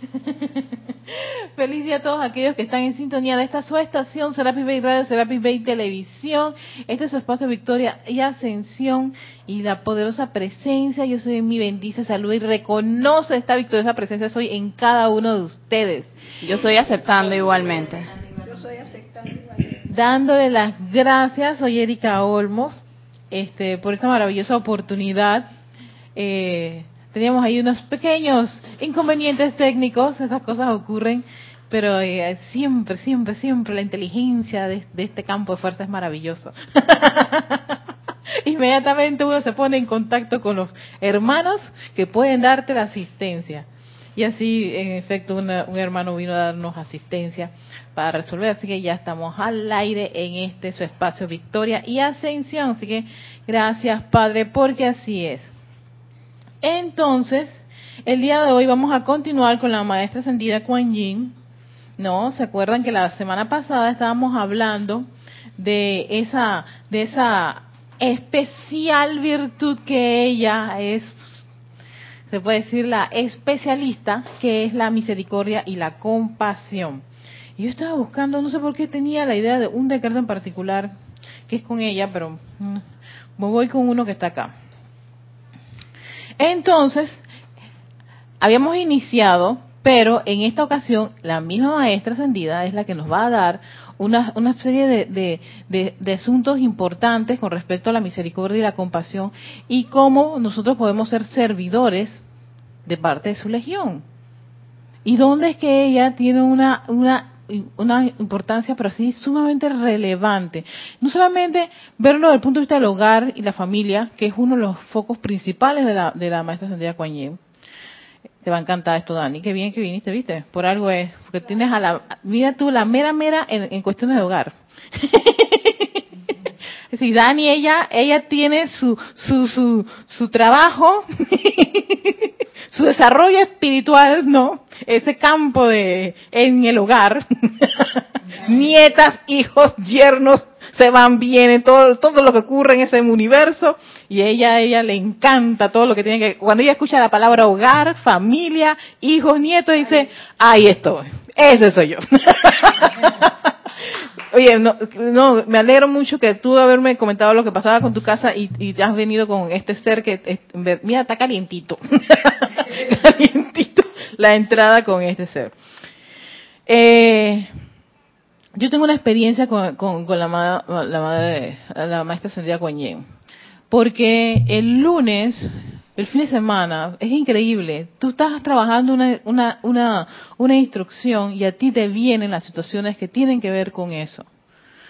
Feliz día a todos aquellos que están en sintonía de esta su estación, Serapis Bay Radio, Serapis Bay Televisión. Este es su espacio Victoria y Ascensión y la poderosa presencia. Yo soy mi bendice salud y reconoce esta victoriosa presencia soy en cada uno de ustedes. Yo estoy aceptando igualmente. Yo soy aceptando igualmente. Dándole las gracias, soy Erika Olmos, este, por esta maravillosa oportunidad. Eh, teníamos ahí unos pequeños inconvenientes técnicos, esas cosas ocurren, pero eh, siempre, siempre, siempre la inteligencia de, este campo de fuerza es maravilloso. Inmediatamente uno se pone en contacto con los hermanos que pueden darte la asistencia. Y así, en efecto, una, un hermano vino a darnos asistencia para resolver. Así que ya estamos al aire en este su espacio Victoria y Ascensión. Así que gracias, Padre, porque así es. Entonces, el día de hoy vamos a continuar con la maestra ascendida Kuan Yin. ¿No? ¿Se acuerdan que la semana pasada estábamos hablando de esa, de esa especial virtud que ella es, se puede decir la especialista, que es la misericordia y la compasión? Yo estaba buscando, no sé por qué tenía la idea de un decreto en particular, que es con ella, pero me voy con uno que está acá. Entonces, habíamos iniciado, pero en esta ocasión la misma maestra ascendida es la que nos va a dar una, una serie de, de, de, asuntos importantes con respecto a la misericordia y la compasión y cómo nosotros podemos ser servidores de parte de su legión. Y dónde es que ella tiene una, una una importancia, pero así sumamente relevante. No solamente verlo desde el punto de vista del hogar y la familia, que es uno de los focos principales de la, de la maestra Sandra Yin. Te va a encantar esto, Dani. Qué bien que viniste, ¿viste? Por algo es. Porque tienes a la... Mira tú, la mera mera en, en cuestiones de hogar. Es Dani, ella, ella tiene su, su, su, su trabajo, su desarrollo espiritual, ¿no? Ese campo de, en el hogar. Nietas, hijos, yernos, se van, vienen, todo, todo lo que ocurre en ese universo. Y ella, ella le encanta todo lo que tiene que, cuando ella escucha la palabra hogar, familia, hijos, nietos, dice, ahí estoy. Ese soy yo. Oye, no, no, me alegro mucho que tú haberme comentado lo que pasaba con tu casa y, y has venido con este ser que, mira, está calientito. calientito la entrada con este ser. Eh, yo tengo una experiencia con, con, la, madre, la maestra Sandra Coñén, porque el lunes el fin de semana, es increíble. Tú estás trabajando una, una, una, una instrucción y a ti te vienen las situaciones que tienen que ver con eso,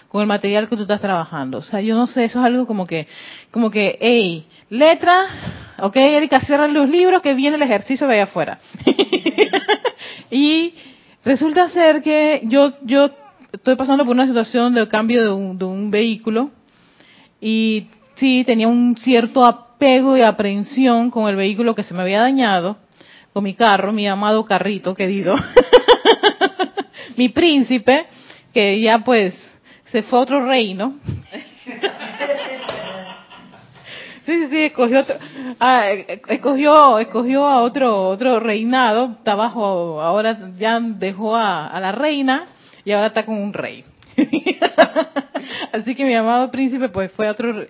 con el material que tú estás trabajando. O sea, yo no sé, eso es algo como que, como que, hey, letra, ok, Erika, cierra los libros que viene el ejercicio de allá afuera. y resulta ser que yo, yo estoy pasando por una situación de cambio de un, de un vehículo y sí tenía un cierto apego y aprehensión con el vehículo que se me había dañado, con mi carro, mi amado carrito querido, mi príncipe, que ya pues se fue a otro reino. Sí, sí, sí, escogió otro, ah, escogió, escogió a otro, otro reinado, está abajo, ahora ya dejó a, a la reina y ahora está con un rey. Así que mi amado príncipe pues fue otro,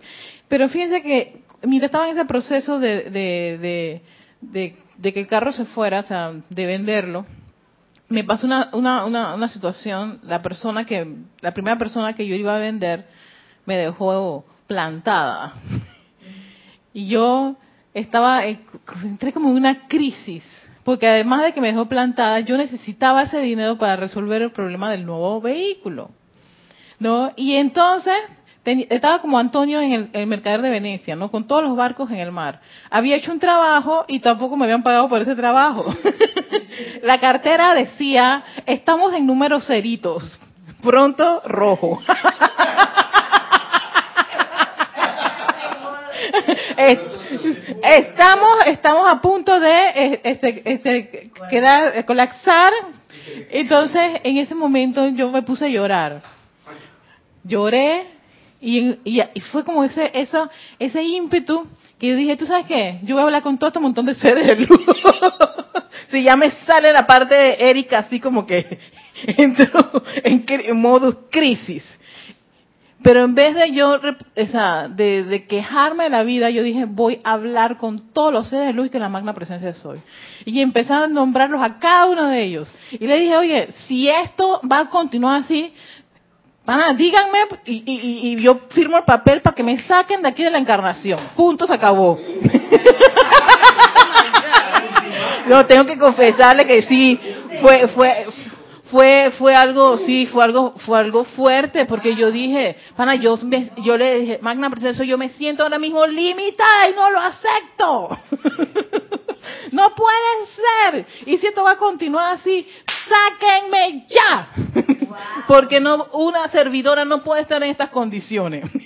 pero fíjense que mira, estaba en ese proceso de, de, de, de, de que el carro se fuera, o sea, de venderlo. Me pasó una, una, una, una situación, la persona que, la primera persona que yo iba a vender me dejó plantada. Y yo estaba, entré como en una crisis, porque además de que me dejó plantada, yo necesitaba ese dinero para resolver el problema del nuevo vehículo. ¿No? Y entonces estaba como Antonio en el, el, mercader de Venecia, ¿no? Con todos los barcos en el mar. Había hecho un trabajo y tampoco me habían pagado por ese trabajo. la cartera decía, estamos en números ceritos, pronto rojo. estamos, estamos a punto de este, este, quedar, colapsar. Entonces, en ese momento yo me puse a llorar. Lloré, y, y, fue como ese, eso, ese ímpetu que yo dije, ¿tú sabes qué? Yo voy a hablar con todo este montón de seres de luz. Sí, ya me sale la parte de Erika así como que entró en, en modo crisis. Pero en vez de yo, o de, de quejarme de la vida, yo dije, voy a hablar con todos los seres de luz que la magna presencia soy. Y empecé a nombrarlos a cada uno de ellos. Y le dije, oye, si esto va a continuar así, pana, díganme y, y- y- y yo firmo el papel para que me saquen de aquí de la encarnación. Punto, se acabó. No, tengo que confesarle que sí, fue, fue, fue, fue algo, sí, fue algo, fue algo fuerte, porque yo dije, pana, yo, me- yo le dije, Magna Presencia, yo me siento ahora mismo limitada y no lo acepto. No puede ser. Y si esto va a continuar así, sáquenme ya. Porque no, una servidora no puede estar en estas condiciones.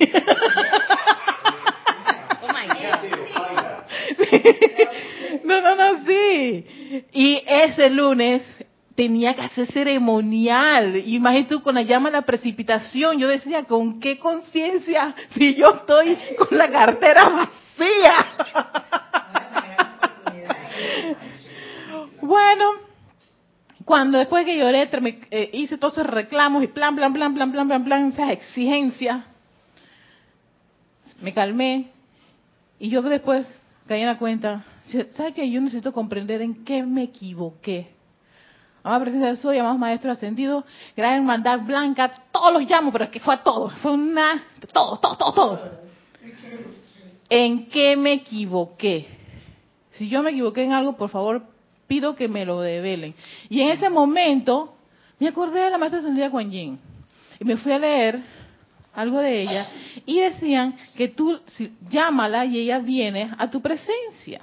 Oh my God. No, no, no, sí. Y ese lunes tenía que hacer ceremonial. Imagínate tú con la llama la precipitación. Yo decía, ¿con qué conciencia si yo estoy con la cartera vacía? Bueno, cuando después que lloré, me- eh, hice todos esos reclamos y plan, plan, plan, plan, plan, plan, plan, esas exigencias, me calmé y yo después caí en la cuenta, ¿sabes qué? Yo necesito comprender en qué me equivoqué. Amada presencia de soy, amados maestros ascendidos, gran hermandad blanca, todos los llamo, pero es que fue a todos, fue una, todo, todo, todo, todo. ¿En qué me equivoqué? Si yo me equivoqué en algo, por favor, pido que me lo develen. Y en ese momento, me acordé de la maestra ascendida Kuan Yin. Y me fui a leer algo de ella. Y decían que tú, si- llámala y ella viene a tu presencia.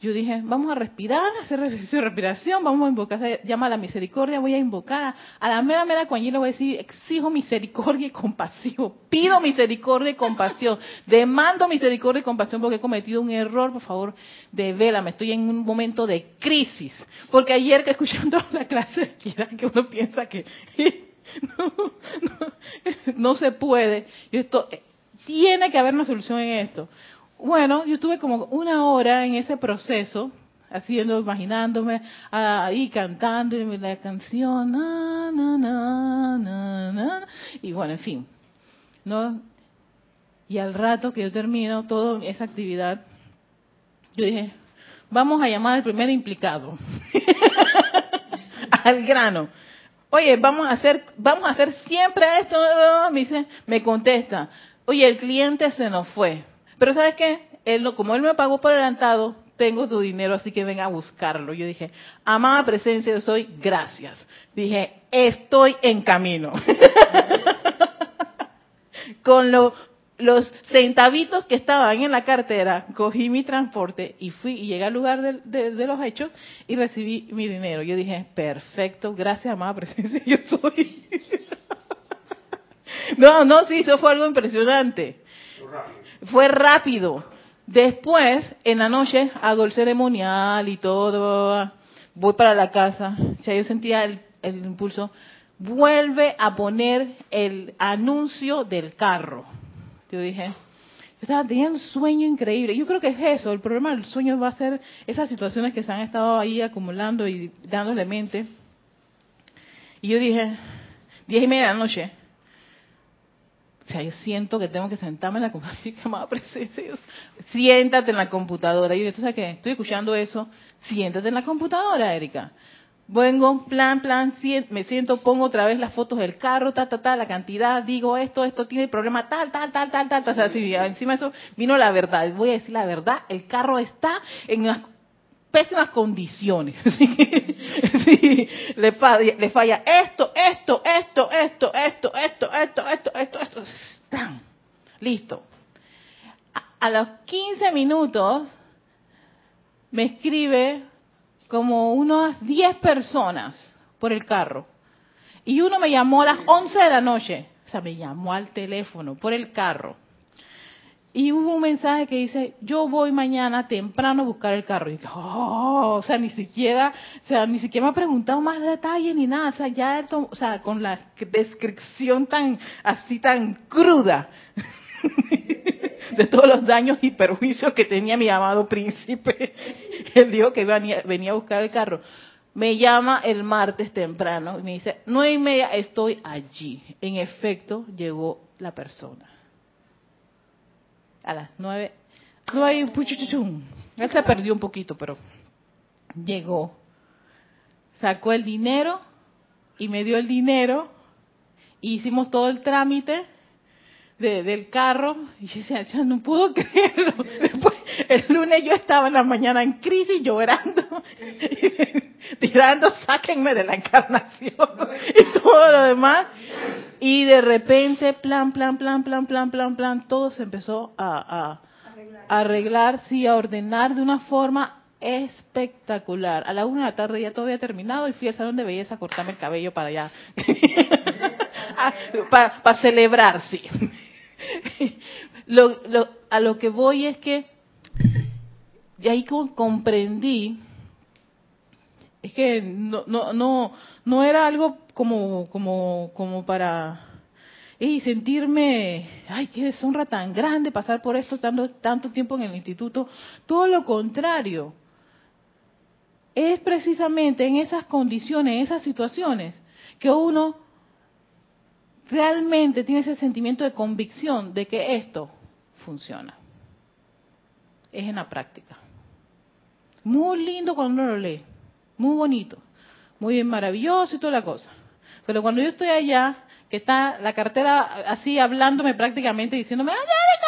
Yo dije, vamos a respirar, hacer ejercicio de respiración, vamos a invocar, llama a la misericordia, voy a invocar a, la mera mera Kuan le voy a decir, exijo misericordia y compasión, pido misericordia y compasión, demando misericordia y compasión porque he cometido un error, por favor, devélame, estoy en un momento de crisis. Porque ayer que escuchando la clase de equidad, que uno piensa que no, no, no se puede, yo esto, tiene que haber una solución en esto. Bueno, yo estuve como una hora en ese proceso, haciendo, imaginándome, ah, ahí cantando la canción, y bueno, en fin, ¿no? Y al rato que yo termino toda esa actividad, yo dije, vamos a llamar al primer implicado, al grano. Oye, vamos a hacer, vamos a hacer siempre esto. Me dice, me contesta, oye, el cliente se nos fue. Pero ¿sabes qué? Él, no- como él me pagó por adelantado, tengo tu dinero, así que ven a buscarlo. Yo dije, amada presencia, yo soy, gracias. Dije, estoy en camino. Con lo- los centavitos que estaban en la cartera, cogí mi transporte y fui y llegué al lugar de, de los hechos y recibí mi dinero. Yo dije, perfecto, gracias, amada presencia, yo soy. no, no, sí, eso fue algo impresionante. Fue rápido. Después, en la noche, hago el ceremonial y todo. Voy para la casa. O sea, yo sentía el, impulso. Vuelve a poner el anuncio del carro. Yo dije, estaba, tenía un sueño increíble. Yo creo que es eso. El problema del sueño va a ser esas situaciones que se han estado ahí acumulando y dándole mente. Y yo dije, diez y media de la noche, o sea, yo siento que tengo que sentarme en la computadora. Presencia, Dios, siéntate en la computadora. Y yo, ¿tú sabes qué? Estoy escuchando eso. Siéntate en la computadora, Erika. Vengo, plan, plan, me siento, pongo otra vez las fotos del carro, ta, ta, ta, la cantidad, digo esto, esto tiene problema, tal, tal, tal, tal, tal, tal. O sea, encima de eso vino la verdad. Voy a decir la verdad, el carro está en unas pésimas condiciones. Sí, le, fa- le falla esto, esto, esto, esto, esto, esto, esto, esto, esto, esto. ¡Tan! Listo. A, a los 15 minutos me escribe como unas 10 personas por el carro. Y uno me llamó a las 11 de la noche. O sea, me llamó al teléfono por el carro. Y hubo un mensaje que dice, yo voy mañana temprano a buscar el carro. Y oh, o sea, ni siquiera, o sea, ni siquiera me ha preguntado más detalles ni nada. O sea, ya, o sea, con la descripción tan, así tan cruda. de todos los daños y perjuicios que tenía mi amado príncipe. Él dijo que venía, venía a buscar el carro. Me llama el martes temprano y me dice, nueve y media estoy allí. En efecto, llegó la persona. A las nueve, nueve y puchuchuchum. Él se perdió un poquito, pero llegó. Sacó el dinero y me dio el dinero. Hicimos todo el trámite de- del carro. Y yo ya no puedo creerlo. Después, el lunes yo estaba en la mañana en crisis llorando, tirando, sáquenme de la encarnación y todo lo demás. Y de repente, plan, plan, plan, plan, plan, plan, plan, todo se empezó a, Arreglar. a arreglar, sí, a ordenar de una forma espectacular. A la una de la tarde ya todo había terminado y fui al salón de belleza a cortarme el cabello para allá. para, celebrar, sí. Lo, lo- a lo que voy es que de ahí comprendí es que no no no no era algo como como como para sentirme ay qué deshonra tan grande pasar por esto tanto tanto tiempo en el instituto. Todo lo contrario. Es precisamente en esas condiciones en esas situaciones que uno realmente tiene ese sentimiento de convicción de que esto funciona. Es en la práctica. Muy lindo cuando uno lo lee, muy bonito, muy maravilloso y toda la cosa. Pero cuando yo estoy allá, que está la cartera así hablándome prácticamente, diciéndome, ¡ay,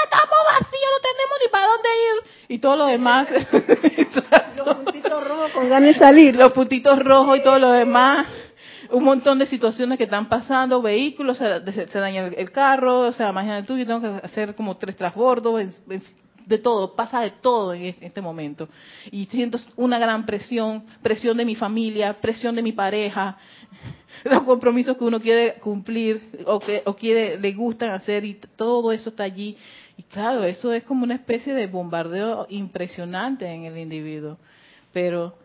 estamos vacíos, no tenemos ni para dónde ir! Y todo lo demás. Los puntitos rojos con ganas de salir. los puntitos rojos y todo lo demás. Un montón de situaciones que están pasando, vehículos, se, se- daña el, el carro, o sea, imagínate tú, yo tengo que hacer como tres transbordos, en- en- de todo, pasa de todo en es- este momento. Y siento una gran presión, presión de mi familia, presión de mi pareja, los compromisos que uno quiere cumplir o que o quiere le gustan hacer y todo eso está allí. Y claro, eso es como una especie de bombardeo impresionante en el individuo. Pero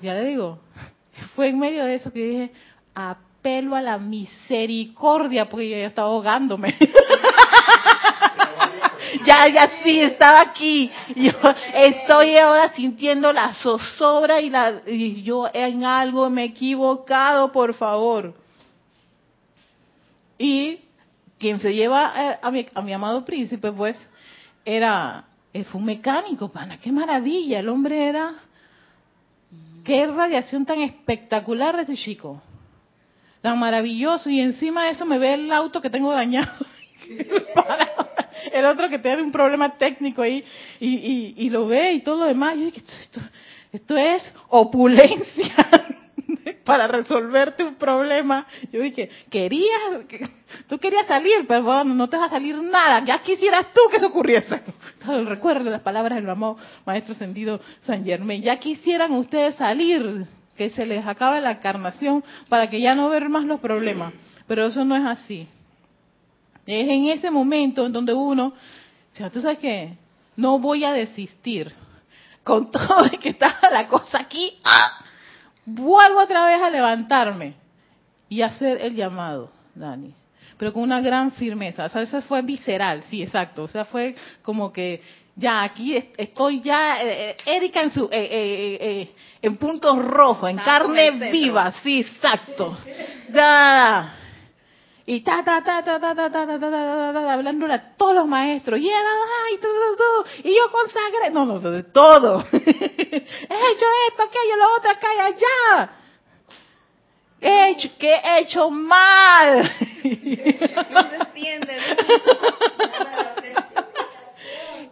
ya le digo, fue en medio de eso que dije, apelo a la misericordia, porque yo ya estaba ahogándome. ya, ya sí, estaba aquí. Yo estoy ahora sintiendo la zozobra y, la, y yo en algo me he equivocado, por favor. Y quien se lleva eh, a mi, a mi amado príncipe, pues, era, él fue un mecánico, pana, qué maravilla, el hombre era, qué radiación tan espectacular de este chico, tan maravilloso, y encima de eso me ve el auto que tengo dañado, el otro que tiene un problema técnico ahí, y, y, y lo ve y todo lo demás, yo dije, esto, esto, esto es opulencia para resolverte un problema. Yo dije, querías, que- tú querías salir, pero bueno, no te va a salir nada. Ya quisieras tú que eso ocurriese. Recuerden las palabras del amado Maestro Sendido San Germain. Ya quisieran ustedes salir, que se les acabe la encarnación para que ya no ver más los problemas. Pero eso no es así. Es en ese momento en donde uno, o sea, tú sabes que no voy a desistir. Con todo de que está la cosa aquí, ¡ah! vuelvo otra vez a levantarme y hacer el llamado, Dani. Pero con una gran firmeza. O sea, eso fue visceral, sí, exacto. O sea, fue como que ya aquí est- estoy ya, eh, eh, Erika en su, eh, eh, eh, en puntos rojos, en carne viva, sí, exacto. Ya. Y ta, ta, ta, ta, ta, ta, ta, ta, ta, ta, ta, ta, hablándole a todos los maestros. Y. Y yo consagré. No, no, de todo. He hecho esto, aquello, lo otro, acá y allá. He hecho, que he hecho mal.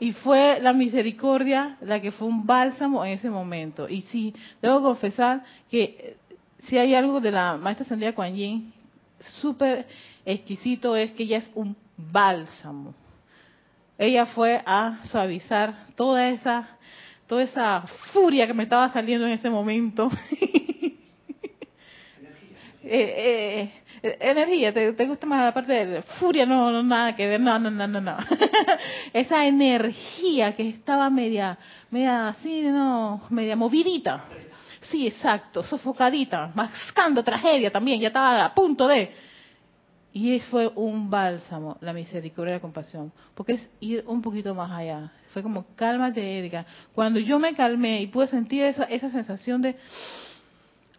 Y fue la misericordia la que fue un bálsamo en ese momento. Y sí, debo confesar que eh, si hay algo de la maestra Sandía Kuan Yin súper exquisito es que ella es un bálsamo. Ella fue a suavizar toda esa toda esa furia que me estaba saliendo en ese momento. Eh, eh, energía, ¿te, te gusta más la parte de furia? No, no, nada que ver, no, no, no, no, no. Esa energía que estaba media, media así, no, media movidita. Sí, exacto, sofocadita, mascando tragedia también, ya estaba a punto de... Y fue un bálsamo, la misericordia y la compasión, porque es ir un poquito más allá. Fue como, cálmate, Erika. Cuando yo me calmé y pude sentir esa, esa sensación de,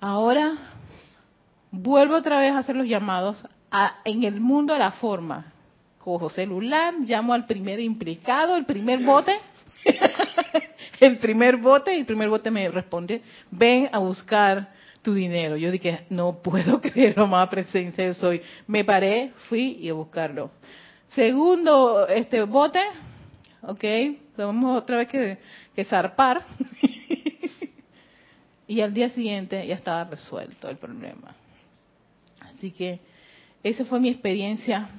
ahora vuelvo otra vez a hacer los llamados a, en el mundo de la forma. Cojo celular, llamo al primer implicado, el primer bote, el primer bote, y el primer bote me responde, ven a buscar tu dinero. Yo dije, no puedo creerlo, más presencia soy. Me paré, fui y a buscarlo. Segundo, este bote, ok, vamos otra vez que, que zarpar. y al día siguiente ya estaba resuelto el problema. Así que esa fue mi experiencia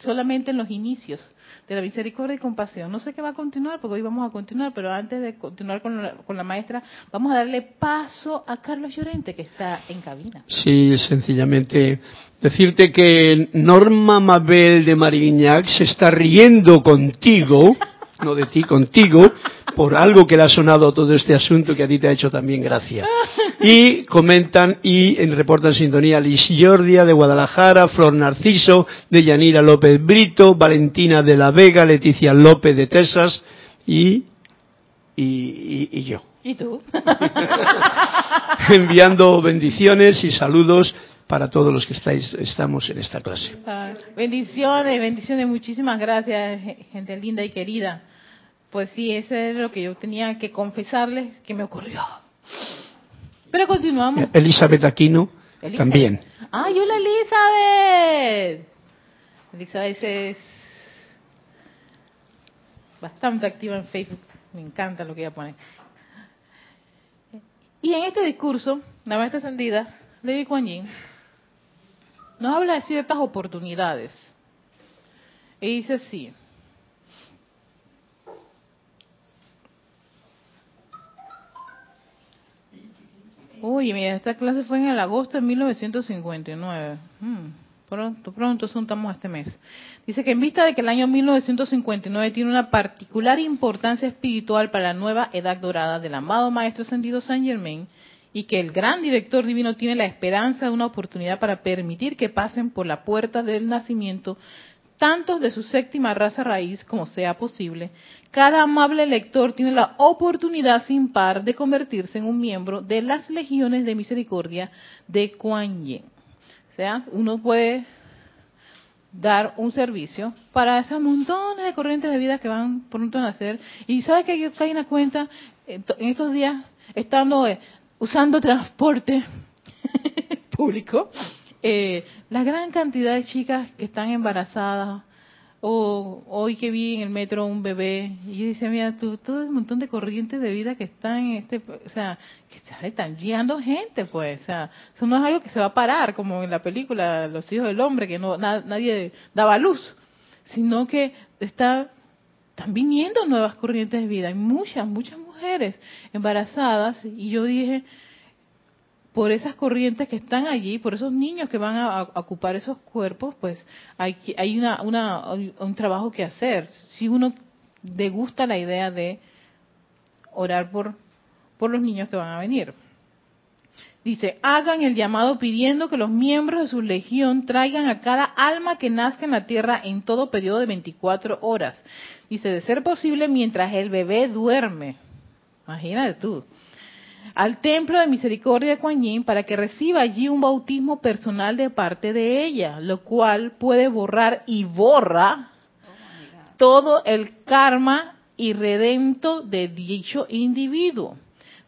solamente en los inicios de la misericordia y compasión. No sé qué va a continuar, porque hoy vamos a continuar, pero antes de continuar con la, con la maestra, vamos a darle paso a Carlos Llorente, que está en cabina. Sí, sencillamente decirte que Norma Mabel de Mariñac se está riendo contigo, no de ti, contigo, por algo que le ha sonado todo este asunto que a ti te ha hecho también gracia. Y comentan y reportan sintonía Liz Jordia de Guadalajara, Flor Narciso de Yanira López Brito, Valentina de la Vega, Leticia López de Texas y, y, y, y yo. ¿Y tú? Enviando bendiciones y saludos para todos los que estáis, estamos en esta clase. Bendiciones, bendiciones, muchísimas gracias, gente linda y querida. Pues sí, eso es lo que yo tenía que confesarles que me ocurrió. Pero continuamos. Elizabeth Aquino Elizabeth. también. ¡Ay, hola Elizabeth! Elizabeth es bastante activa en Facebook. Me encanta lo que ella pone. Y en este discurso, la maestra ascendida, Lady Kuan Yin, nos habla de ciertas oportunidades. Y dice así. Uy, mira, esta clase fue en el agosto de 1959. Hmm, pronto, pronto juntamos este mes. Dice que en vista de que el año 1959 tiene una particular importancia espiritual para la nueva edad dorada del amado Maestro Ascendido San Germain, y que el gran director divino tiene la esperanza de una oportunidad para permitir que pasen por la puerta del nacimiento tantos de su séptima raza raíz como sea posible, cada amable lector tiene la oportunidad sin par de convertirse en un miembro de las legiones de misericordia de Kuan Yin. O sea, uno puede dar un servicio para esos montones de corrientes de vida que van pronto a nacer. Y sabe que yo caí cuenta en estos días, estando eh, usando transporte público, eh, la gran cantidad de chicas que están embarazadas, o hoy que vi en el metro un bebé, y decía, mira, tú, todo el montón de corrientes de vida que están en este, o sea, que están guiando gente, pues, o sea, eso no es algo que se va a parar, como en la película Los hijos del hombre, que no na, nadie daba luz, sino que está, están viniendo nuevas corrientes de vida, hay muchas, muchas mujeres embarazadas, y yo dije, por esas corrientes que están allí, por esos niños que van a, ocupar esos cuerpos, pues hay, hay una, una, un trabajo que hacer. Si uno degusta la idea de orar por, por los niños que van a venir. Dice, hagan el llamado pidiendo que los miembros de su legión traigan a cada alma que nazca en la tierra en todo periodo de 24 horas. Dice, de ser posible mientras el bebé duerme. Imagínate tú al templo de misericordia de Kuan Yin para que reciba allí un bautismo personal de parte de ella, lo cual puede borrar y borra todo el karma irredento de dicho individuo.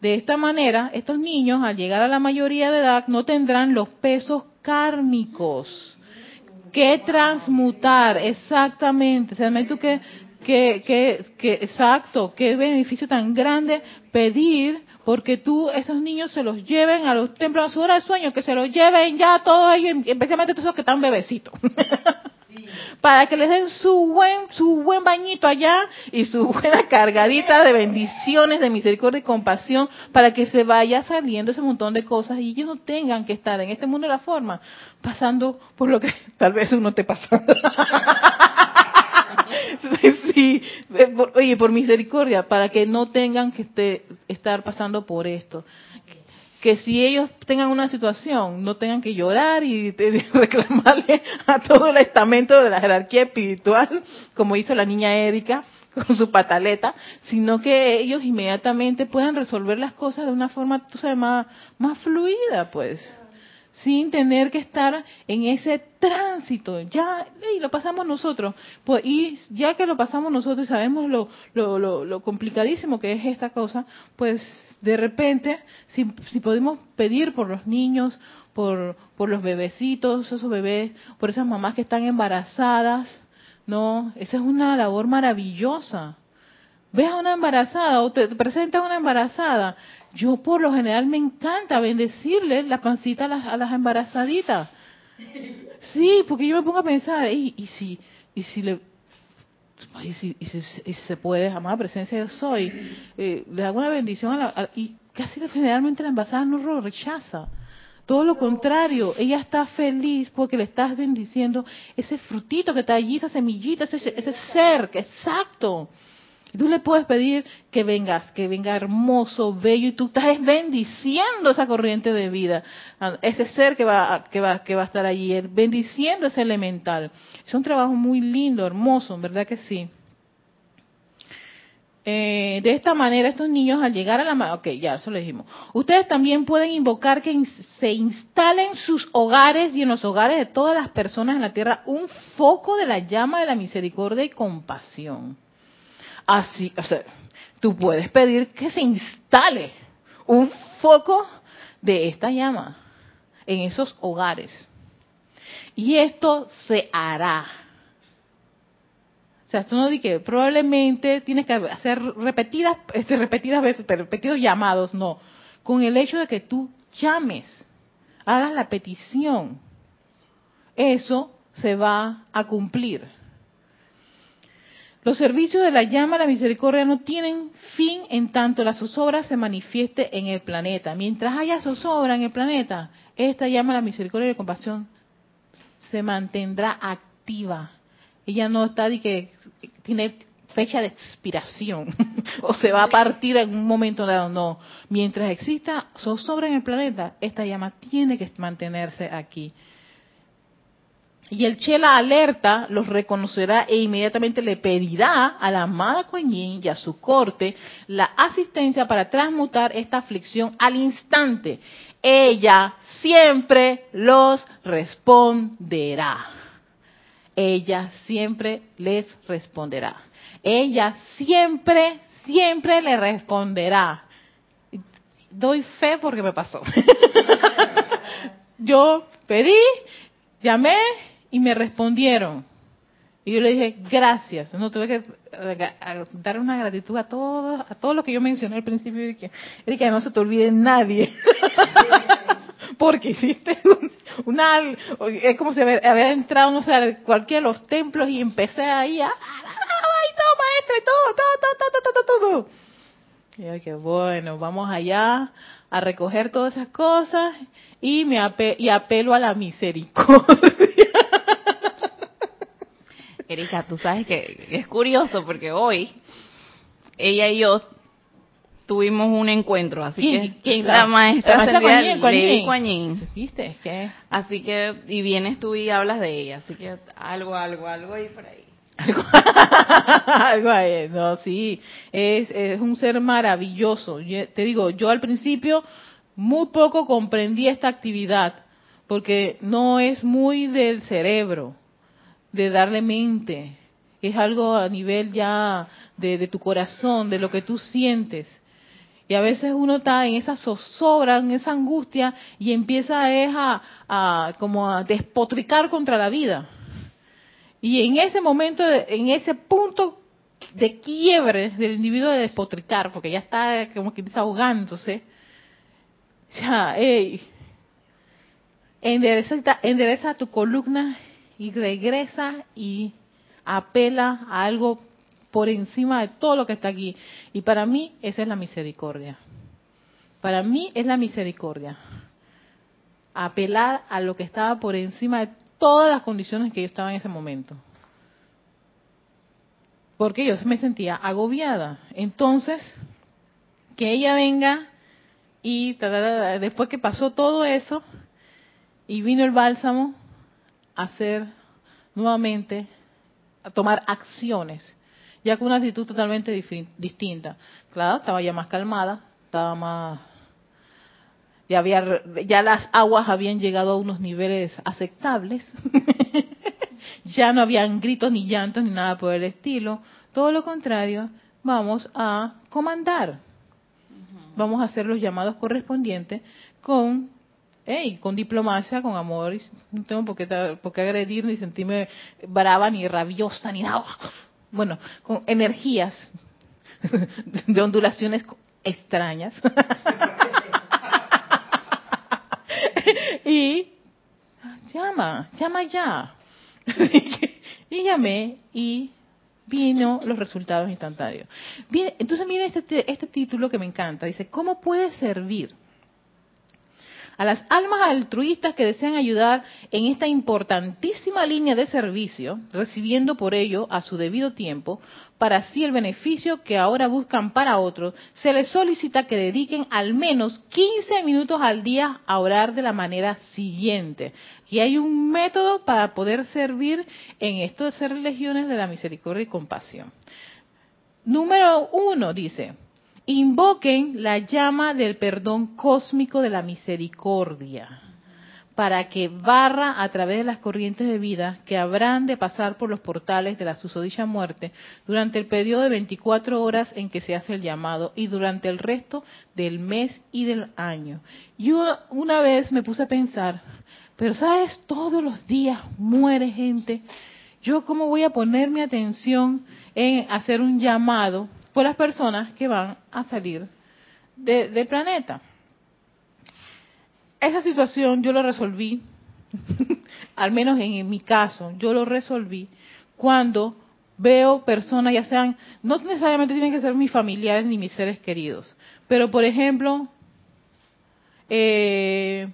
De esta manera, estos niños, al llegar a la mayoría de edad, no tendrán los pesos kármicos que transmutar, exactamente. Se me tú que, que, que, que, exacto, qué beneficio tan grande pedir porque tú esos niños se los lleven a los templos a su hora de sueño, que se los lleven ya todos ellos, especialmente todos esos que están bebecitos. Para que les den su buen, su buen bañito allá y su buena cargadita de bendiciones, de misericordia y compasión, para que se vaya saliendo ese montón de cosas y ellos no tengan que estar en este mundo de la forma, pasando por lo que tal vez uno esté pasando. sí, por, oye, por misericordia, para que no tengan que este, estar pasando por esto. que si ellos tengan una situación, no tengan que llorar y reclamarle a todo el estamento de la jerarquía espiritual, como hizo la niña Erika con su pataleta, sino que ellos inmediatamente puedan resolver las cosas de una forma, sabes, más, más fluida, pues sin tener que estar en ese tránsito. Ya, lo pasamos nosotros. Pues, y ya que lo pasamos nosotros y sabemos lo, lo, lo, lo complicadísimo que es esta cosa, pues de repente, si, si podemos pedir por los niños, por, por los bebecitos, esos bebés, por esas mamás que están embarazadas, no, esa es una labor maravillosa. Ves a una embarazada o te presentas a una embarazada. Yo por lo general me encanta bendecirle la pancita a las, a las embarazaditas. Sí, porque yo me pongo a pensar, y, y si, y si le, y si, y si- y si se puede, amada presencia yo soy, eh, le hago una bendición a la, y casi generalmente la embarazada no lo rechaza. Todo lo contrario, ella está feliz porque le estás bendiciendo ese frutito que está allí, esa semillita, ese, ese ser, exacto. Tú le puedes pedir que vengas, que venga hermoso, bello, y tú estás bendiciendo esa corriente de vida, a ese ser que va, que va, que va a estar allí, bendiciendo ese elemental. Es un trabajo muy lindo, hermoso, verdad que sí. Eh, de esta manera, estos niños al llegar a la... Ok, ya, eso lo dijimos. Ustedes también pueden invocar que se instale en sus hogares y en los hogares de todas las personas en la tierra un foco de la llama de la misericordia y compasión. Así, o sea, tú puedes pedir que se instale un foco de esta llama en esos hogares. Y esto se hará. O sea, tú no di que probablemente tienes que hacer repetidas, este, repetidas veces, repetidos llamados, no. Con el hecho de que tú llames, hagas la petición, eso se va a cumplir. Los servicios de la llama de la misericordia no tienen fin en tanto la zozobra se manifieste en el planeta. Mientras haya zozobra en el planeta, esta llama de la misericordia y la compasión se mantendrá activa. Ella no está de que tiene fecha de expiración o se va a partir en un momento dado. No, mientras exista zozobra en el planeta, esta llama tiene que mantenerse aquí. Y el Chela alerta los reconocerá e inmediatamente le pedirá a la amada Kuan y a su corte la asistencia para transmutar esta aflicción al instante. Ella siempre los responderá. Ella siempre les responderá. Ella siempre, siempre le responderá. Doy fe porque me pasó. Yo pedí, llamé y me respondieron. Y yo le dije, gracias. No tuve que eh, dar una gratitud a todos, a todo lo que yo mencioné al principio. Y que, no se te olvide nadie. Porque hiciste un- una, es como si haber, haber entrado, no sé, a cualquiera de los templos y empecé ahí a, ¡ay, todo maestro! Y todo, todo, todo, todo, todo, todo. Y yo que bueno, vamos allá a recoger todas esas cosas y me ape- y apelo a la misericordia. Erika, tú sabes que es curioso porque hoy ella y yo tuvimos un encuentro, así ¿Quién- que quién? la, maestra la maestra. Kuan Yin. ¿Viste? Que Así que, y vienes tú y hablas de ella, así que algo, algo, algo ahí por ahí. algo, algo ahí, no, sí, es, es un ser maravilloso. Yo- te digo, yo al principio muy poco comprendí esta actividad, porque no es muy del cerebro, de darle mente, es algo a nivel ya de, tu corazón, de lo que tú sientes. Y a veces uno está en esa zozobra, en esa angustia, y empieza es a, a como a despotricar contra la vida. Y en ese momento, en ese punto de quiebre del individuo de despotricar, porque ya está como que desahogándose, ya, ey, endereza, endereza tu columna y regresa y apela a algo por encima de todo lo que está aquí. Y para mí esa es la misericordia. Para mí es la misericordia. Apelar a lo que estaba por encima de todas las condiciones que yo estaba en ese momento. Porque yo me sentía agobiada. Entonces, que ella venga y después que pasó todo eso y vino el bálsamo hacer nuevamente, a tomar acciones, ya con una actitud totalmente distinta. Claro, estaba ya más calmada, estaba más ya había ya las aguas habían llegado a unos niveles aceptables. Ya no habían gritos ni llantos ni nada por el estilo. Todo lo contrario vamos a comandar. Vamos a hacer los llamados correspondientes con hey, con diplomacia con amor no tengo por qué, por qué agredir ni sentirme brava ni rabiosa ni nada bueno con energías de ondulaciones extrañas y llama, llama ya. y llamé y vino los resultados instantáneos. Entonces miren este, este título que me encanta. Dice, ¿cómo puede servir? A las almas altruistas que desean ayudar en esta importantísima línea de servicio, recibiendo por ello a su debido tiempo, para así el beneficio que ahora buscan para otros, se les solicita que dediquen al menos 15 minutos al día a orar de la manera siguiente. Y hay un método para poder servir en esto de ser legiones de la misericordia y compasión. Número uno dice, invoquen la llama del perdón cósmico de la misericordia para que barra a través de las corrientes de vida que habrán de pasar por los portales de la susodicha muerte durante el periodo de 24 horas en que se hace el llamado y durante el resto del mes y del año. Yo una vez me puse a pensar, pero sabes, todos los días muere gente. Yo cómo voy a poner mi atención en hacer un llamado por las personas que van a salir de- del planeta. Esa situación yo lo resolví, al menos en, mi caso, yo lo resolví cuando veo personas, ya sean, no necesariamente tienen que ser mis familiares ni mis seres queridos, pero por ejemplo, eh,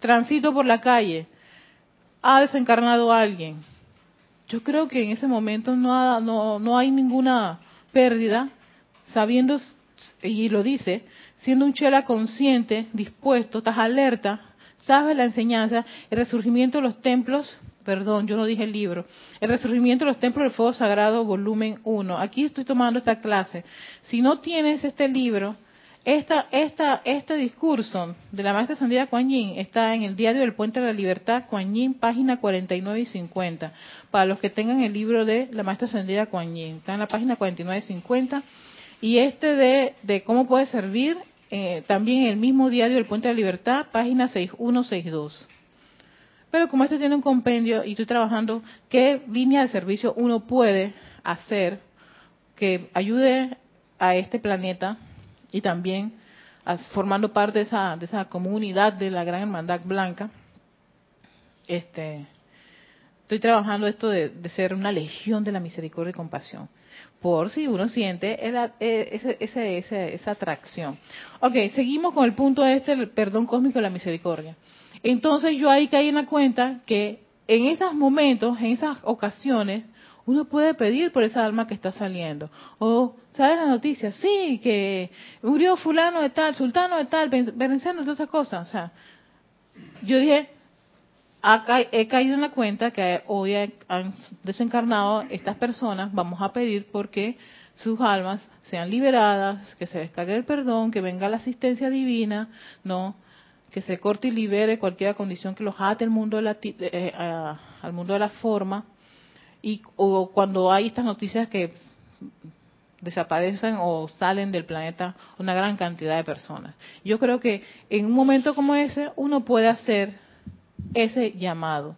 transito por la calle, ha desencarnado alguien. Yo creo que en ese momento no, ha- no, no hay ninguna pérdida, sabiendo, y lo dice, siendo un chela consciente, dispuesto, estás alerta, sabes la enseñanza, el resurgimiento de los templos, perdón, yo no dije el libro, el resurgimiento de los templos del fuego sagrado, volumen 1. Aquí estoy tomando esta clase. Si no tienes este libro, esta, esta, este discurso de la maestra Sandra Kuan Yin está en el diario del Puente de la Libertad, Kuan Yin, página 49 y 50. Para los que tengan el libro de la maestra Sandra Kuan Yin, está en la página 49 y 50. Y este de, de cómo puede servir, eh, también en el mismo diario del Puente de la Libertad, página 6162. Pero como este tiene un compendio y estoy trabajando, ¿qué línea de servicio uno puede hacer que ayude a este planeta y también formando parte de esa, de esa comunidad de la Gran Hermandad Blanca? Este, estoy trabajando esto de, ser una legión de la misericordia y compasión, por si uno siente eh, ese- ese- ese- esa atracción. Ok, seguimos con el punto este, el perdón cósmico de la misericordia. Entonces yo ahí caí en la cuenta que en esos momentos, en esas ocasiones, uno puede pedir por esa alma que está saliendo. O, ¿sabes la noticia? Sí, que murió fulano de tal, sultano de tal, berenciano, todas esas cosas. O sea, yo dije, he caído en la cuenta que hoy ha- han desencarnado estas personas, vamos a pedir porque sus almas sean liberadas, que se descargue el perdón, que venga la asistencia divina, no, que se corte y libere cualquier condición que los ate al mundo de la, eh, a- al mundo de la forma y o cuando hay estas noticias que desaparecen o salen del planeta una gran cantidad de personas. Yo creo que en un momento como ese uno puede hacer ese llamado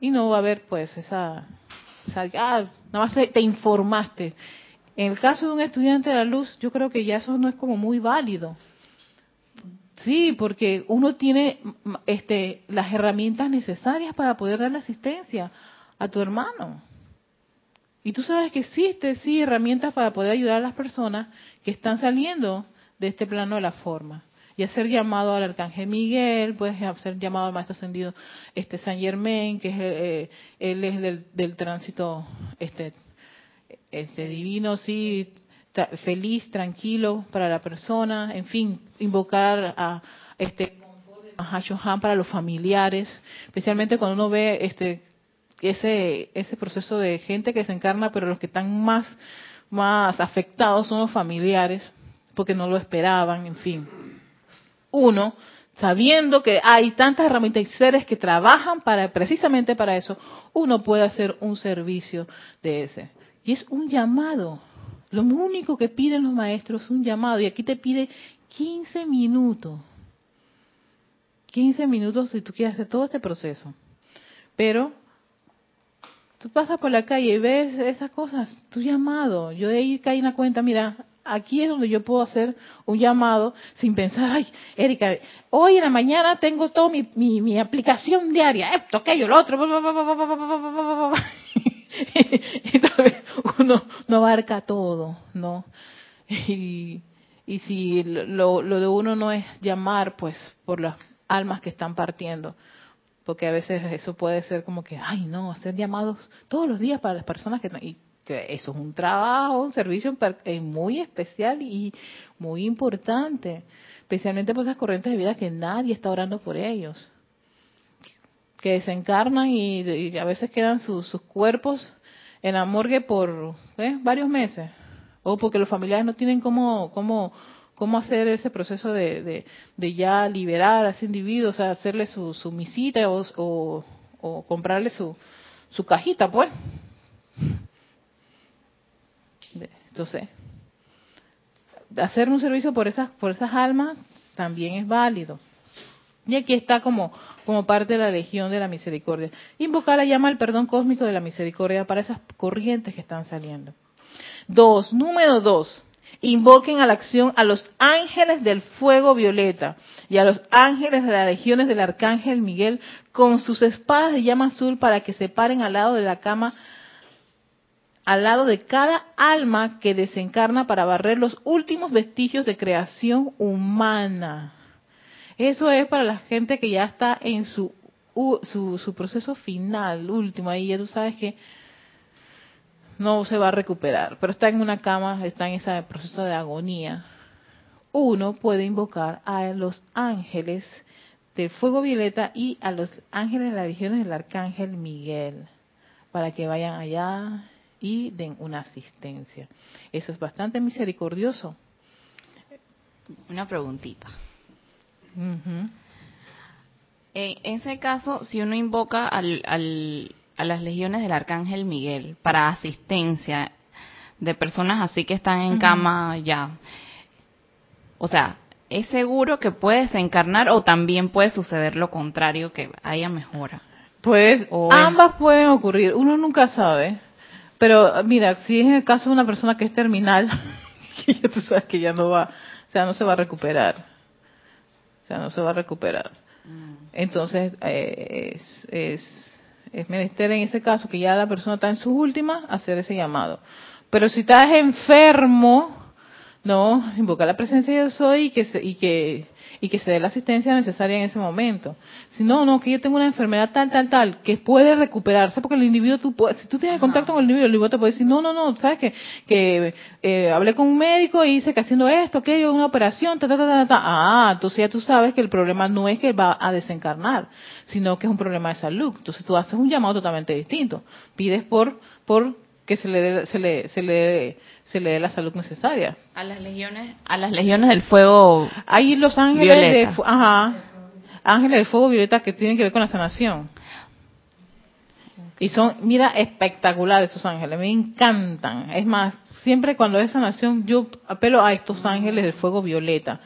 y no va a haber pues esa, ah, nada más te, te informaste. En el caso de un estudiante de la luz, yo creo que ya eso no es como muy válido. Sí, porque uno tiene este, las herramientas necesarias para poder dar la asistencia a tu hermano. Y tú sabes que existe, sí, herramientas para poder ayudar a las personas que están saliendo de este plano de la forma. Y hacer llamado al Arcángel Miguel, puedes hacer llamado al Maestro Ascendido este, San Germain, que es, eh, él es del, del tránsito este, este divino, sí, feliz, tranquilo para la persona, en fin, invocar a este Mahashohan para los familiares, especialmente cuando uno ve este ese ese proceso de gente que se encarna, pero los que están más más afectados son los familiares, porque no lo esperaban, en fin. Uno, sabiendo que hay tantas herramientas y seres que trabajan para precisamente para eso, uno puede hacer un servicio de ese. Y es un llamado. Lo único que piden los maestros es un llamado. Y aquí te pide 15 minutos. 15 minutos si tú quieres hacer todo este proceso. Pero Tú pasas por la calle y ves esas cosas, tu llamado. Yo de ahí caí en la cuenta, mira, aquí es donde yo puedo hacer un llamado sin pensar, ay, Erika, hoy en la mañana tengo toda mi, mi, mi, aplicación diaria, esto, aquello, lo otro. y tal vez uno no abarca todo, ¿no? Y, y si lo, lo de uno no es llamar, pues, por las almas que están partiendo porque a veces eso puede ser como que, ay, no, hacer llamados todos los días para las personas que... Y que eso es un trabajo, un servicio eh, muy especial y muy importante, especialmente por esas corrientes de vida que nadie está orando por ellos, que desencarnan y, y a veces quedan sus- sus cuerpos en la morgue por ¿eh? varios meses, o porque los familiares no tienen cómo, cómo, cómo hacer ese proceso de, de, ya liberar a ese individuo, o sea, hacerle su, su misita o, o, o comprarle su, su cajita, pues. Entonces, hacer un servicio por esas, por esas almas también es válido. Y aquí está como, como parte de la legión de la misericordia. Invocar la llama al perdón cósmico de la misericordia para esas corrientes que están saliendo. Dos, número dos, invoquen a la acción a los ángeles del fuego violeta y a los ángeles de las legiones del arcángel Miguel con sus espadas de llama azul para que se paren al lado de la cama al lado de cada alma que desencarna para barrer los últimos vestigios de creación humana. Eso es para la gente que ya está en su, su, su proceso final, último, ahí ya tú sabes que no se va a recuperar, pero está en una cama, está en ese proceso de agonía. Uno puede invocar a los ángeles del fuego violeta y a los ángeles de las legiones del arcángel Miguel para que vayan allá y den una asistencia. Eso es bastante misericordioso. Una preguntita. En ese caso, si uno invoca al, al- a las legiones del Arcángel Miguel para asistencia de personas así que están en cama ya, o sea, ¿es seguro que puede desencarnar o también puede suceder lo contrario, que haya mejora? Pues O es- ambas pueden ocurrir, uno nunca sabe. Pero mira, si es el caso de una persona que es terminal, que ya tú sabes que ya no va, o sea, no se va a recuperar. O sea, no se va a recuperar. Entonces, eh, es, es, es menester en ese caso que ya la persona está en sus últimas, hacer ese llamado. Pero si estás enfermo, no, invocar la presencia de yo soy y que y que y que se dé la asistencia necesaria en ese momento. Si no, no, que yo tengo una enfermedad tal, tal, tal, que puede recuperarse, porque el individuo, tú puedes, si tú tienes contacto con el individuo, el individuo te puede decir, no, no, no, sabes que, que eh, hablé con un médico y dice que haciendo esto, aquello, una operación, ta, ta, ta, ta, ta. Ah, entonces ya tú sabes que el problema no es que va a desencarnar, sino que es un problema de salud. Entonces tú haces un llamado totalmente distinto. Pides por, por que se le dé, se le, se le, se le dé la salud necesaria. A las legiones, a las legiones del fuego. Hay los ángeles Violeta. de, ajá, ángeles de fuego violeta que tienen que ver con la sanación. Y son, mira, espectaculares esos ángeles, me encantan. Es más, siempre cuando es sanación yo apelo a estos ángeles del fuego violeta,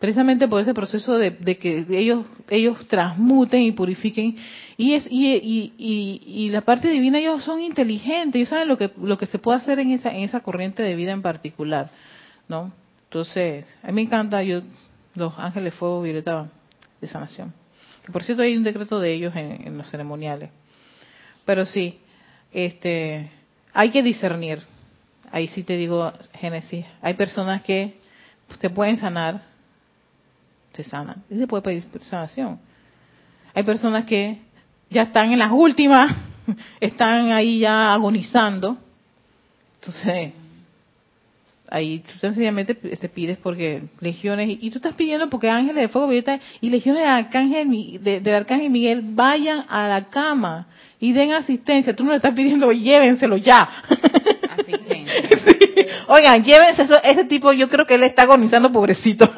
precisamente por ese proceso de, de que ellos ellos transmuten y purifiquen y es y, y, y, y la parte divina ellos son inteligentes, ellos saben lo que lo que se puede hacer en esa en esa corriente de vida en particular, ¿no? Entonces, a mí me encanta yo los ángeles fuego violeta de sanación. Por cierto hay un decreto de ellos en, en los ceremoniales. Pero sí, este, hay que discernir. Ahí sí te digo, Génesis, hay personas que se pueden sanar, se sanan, y se puede pedir sanación. Hay personas que ya están en las últimas, están ahí ya agonizando. Entonces, ahí tú sencillamente te pides porque legiones, y, y tú estás pidiendo porque ángeles de fuego violeta y legiones de arcángel, de- del arcángel Miguel vayan a la cama y den asistencia. Tú no le estás pidiendo, llévenselo ya. Asistencia. Sí. Oigan, llévense eso, ese tipo, yo creo que él está agonizando, pobrecito.